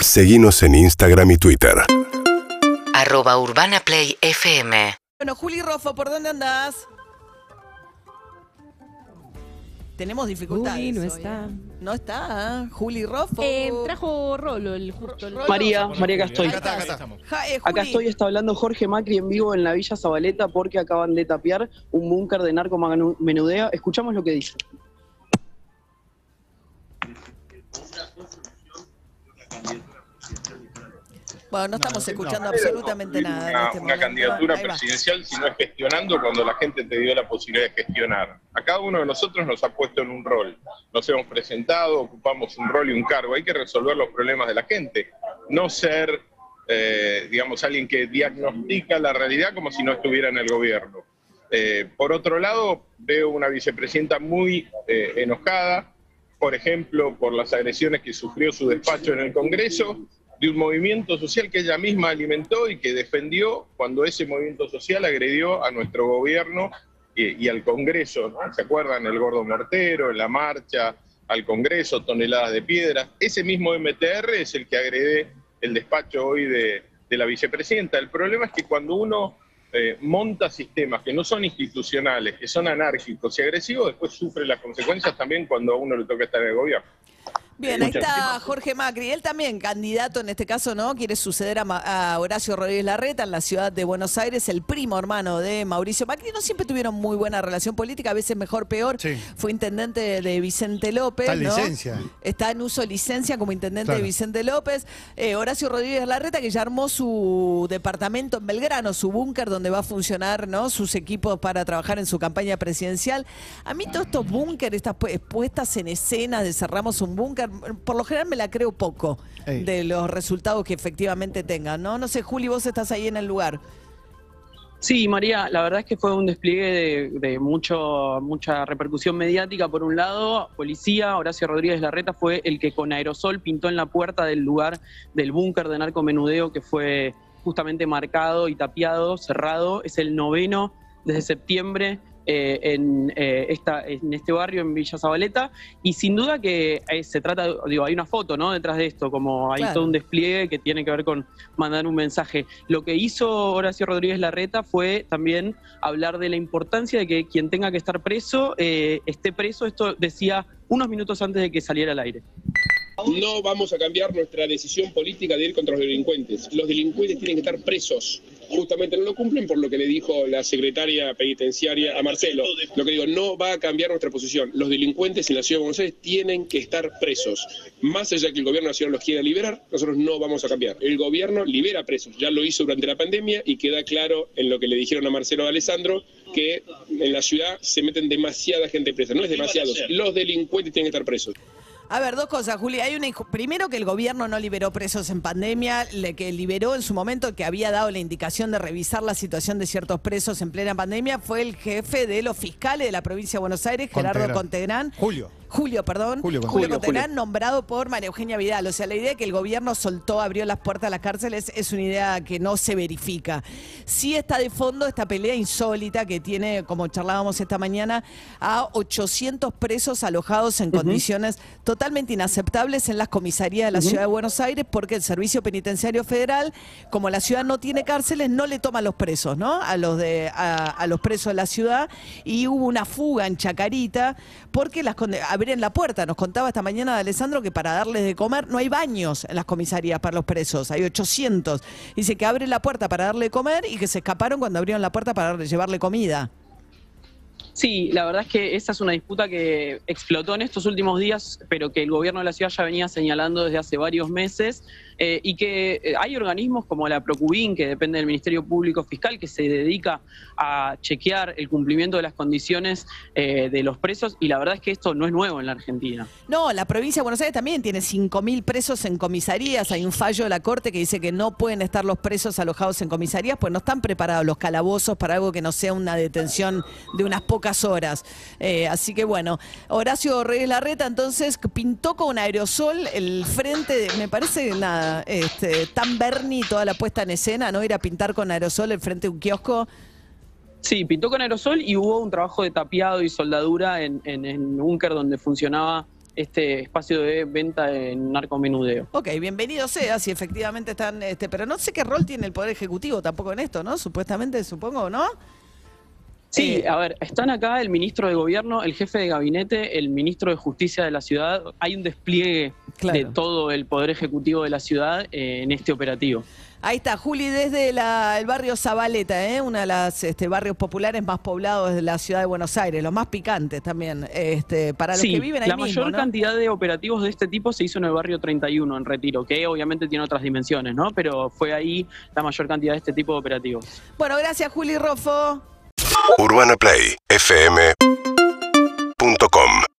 Seguimos en Instagram y Twitter. Arroba Urbana Play FM. Bueno, Juli Rofo, ¿por dónde andás? Tenemos dificultades. Juli no hoy, está. ¿eh? No está, ¿eh? Juli Rofo. Eh, trajo Rolo el justo. el-. María, María, acá estoy. Ja, eh, Acá Juli, estoy, está hablando Jorge Macri en vivo en la Villa Zabaleta porque acaban de tapiar un búnker de narcomenudeo. Escuchamos lo que dice. Bueno, no estamos escuchando No, absolutamente nada. en Una, este una candidatura presidencial si no es gestionando cuando la gente te dio la posibilidad de gestionar. A cada uno de nosotros nos ha puesto en un rol. Nos hemos presentado, ocupamos un rol y un cargo. Hay que resolver los problemas de la gente. No ser, eh, digamos, alguien que diagnostica la realidad como si no estuviera en el gobierno. Eh, por otro lado, veo una vicepresidenta muy eh, enojada, por ejemplo, por las agresiones que sufrió su despacho en el Congreso, de un movimiento social que ella misma alimentó y que defendió cuando ese movimiento social agredió a nuestro gobierno y, al Congreso. ¿no? ¿Se acuerdan? El gordo mortero, la marcha al Congreso, toneladas de piedras. Ese mismo MTR es el que agrede el despacho hoy de, de la vicepresidenta. El problema es que cuando uno eh, monta sistemas que no son institucionales, que son anárquicos y agresivos, después sufre las consecuencias también cuando a uno le toca estar en el gobierno. Bien, ahí está. Jorge Macri. Él también, candidato en este caso, ¿no? Quiere suceder a, Ma- a Horacio Rodríguez Larreta en la ciudad de Buenos Aires, el primo hermano de Mauricio Macri. No siempre tuvieron muy buena relación política, a veces mejor, peor. Sí. Fue intendente de, Vicente López. Está en ¿no? licencia. Está en uso de licencia como intendente Claro. de Vicente López. Eh, Horacio Rodríguez Larreta, que ya armó su departamento en Belgrano, su búnker donde va a funcionar ¿no? sus equipos para trabajar en su campaña presidencial. A mí todos estos búnker, estas pu- puestas en escena de cerramos un búnker, por lo general me la creo poco Ey. de los resultados que efectivamente tengan. No, no sé, Juli, vos estás ahí en el lugar. Sí, María, la verdad es que fue un despliegue de, de mucho, mucha repercusión mediática. Por un lado, policía, Horacio Rodríguez Larreta fue el que con aerosol pintó en la puerta del lugar del búnker de narcomenudeo que fue justamente marcado y tapiado, cerrado. Es el noveno desde septiembre eh, en, eh, esta, en este barrio, en Villa Zabaleta. Y sin duda que eh, se trata, digo, hay una foto ¿no? detrás de esto, como hay Claro. todo un despliegue que tiene que ver con mandar un mensaje. Lo que hizo Horacio Rodríguez Larreta fue también hablar de la importancia de que quien tenga que estar preso eh, esté preso. Esto decía unos minutos antes de que saliera al aire. No vamos a cambiar nuestra decisión política de ir contra los delincuentes. Los delincuentes tienen que estar presos. Justamente no lo cumplen por lo que le dijo la secretaria penitenciaria a Marcelo. Lo que digo, no va a cambiar nuestra posición. Los delincuentes en la ciudad de Buenos Aires tienen que estar presos. Más allá que el gobierno nacional los quiera liberar, nosotros no vamos a cambiar. El gobierno libera presos. Ya lo hizo durante la pandemia y queda claro en lo que le dijeron a Marcelo de Alessandro que en la ciudad se meten demasiada gente presa. No es demasiados. Los delincuentes tienen que estar presos. A ver, dos cosas, Juli. Hay una primero que el gobierno no liberó presos en pandemia, le que liberó en su momento que había dado la indicación de revisar la situación de ciertos presos en plena pandemia fue el jefe de los fiscales de la provincia de Buenos Aires, Gerardo Contegrán. Julio. Julio, perdón. Julio Julio. Contegrán, Julio. nombrado por María Eugenia Vidal. O sea, la idea de que el gobierno soltó, abrió las puertas a las cárceles es una idea que no se verifica. Sí está de fondo esta pelea insólita que tiene, como charlábamos esta mañana, a 800 presos alojados en condiciones totalmente inaceptables en las comisarías de la ciudad de Buenos Aires porque el Servicio Penitenciario Federal, como la ciudad no tiene cárceles, no le toma a los presos, ¿no? A los, de, a, a los presos de la ciudad. Y hubo una fuga en Chacarita porque las conde- abren la puerta. Nos contaba esta mañana de Alessandro que para darles de comer no hay baños en las comisarías para los presos, hay 800. Dice que abren la puerta para darle de comer y que se escaparon cuando abrieron la puerta para llevarle comida. Sí, la verdad es que esa es una disputa que explotó en estos últimos días, pero que el gobierno de la ciudad ya venía señalando desde hace varios meses, eh, y que eh, hay organismos como la Procubín, que depende del Ministerio Público Fiscal, que se dedica a chequear el cumplimiento de las condiciones eh, de los presos, y la verdad es que esto no es nuevo en la Argentina. No, la provincia de Buenos Aires también tiene 5.000 presos en comisarías. Hay un fallo de la Corte que dice que no pueden estar los presos alojados en comisarías, pues no están preparados los calabozos para algo que no sea una detención de unas pocas horas. Eh, así que bueno, Horacio Reyes Larreta entonces pintó con un aerosol el frente, de- me parece nada, este, tan Bernie toda la puesta en escena, ¿no? Ir a pintar con aerosol el frente de un kiosco. Sí, pintó con aerosol y hubo un trabajo de tapiado y soldadura en, en, en búnker donde funcionaba este espacio de venta en narcomenudeo. Ok, bienvenido sea, si efectivamente están, este, pero no sé qué rol tiene el Poder Ejecutivo tampoco en esto, ¿no? Supuestamente, supongo, ¿no? Sí, Eh, a ver, están acá el ministro de Gobierno, el jefe de gabinete, el ministro de Justicia de la ciudad. Hay un despliegue Claro. de todo el poder ejecutivo de la ciudad eh, en este operativo. Ahí está, Juli, desde la- el barrio Zabaleta, ¿eh? uno de los este, barrios populares más poblados de la ciudad de Buenos Aires, los más picantes también, este, para los sí, que viven ahí la mismo, mayor ¿no? cantidad de operativos de este tipo se hizo en el barrio 31, en Retiro, que obviamente tiene otras dimensiones, ¿no? Pero fue ahí la mayor cantidad de este tipo de operativos. Bueno, gracias, Juli Rofo. UrbanaPlayFM.com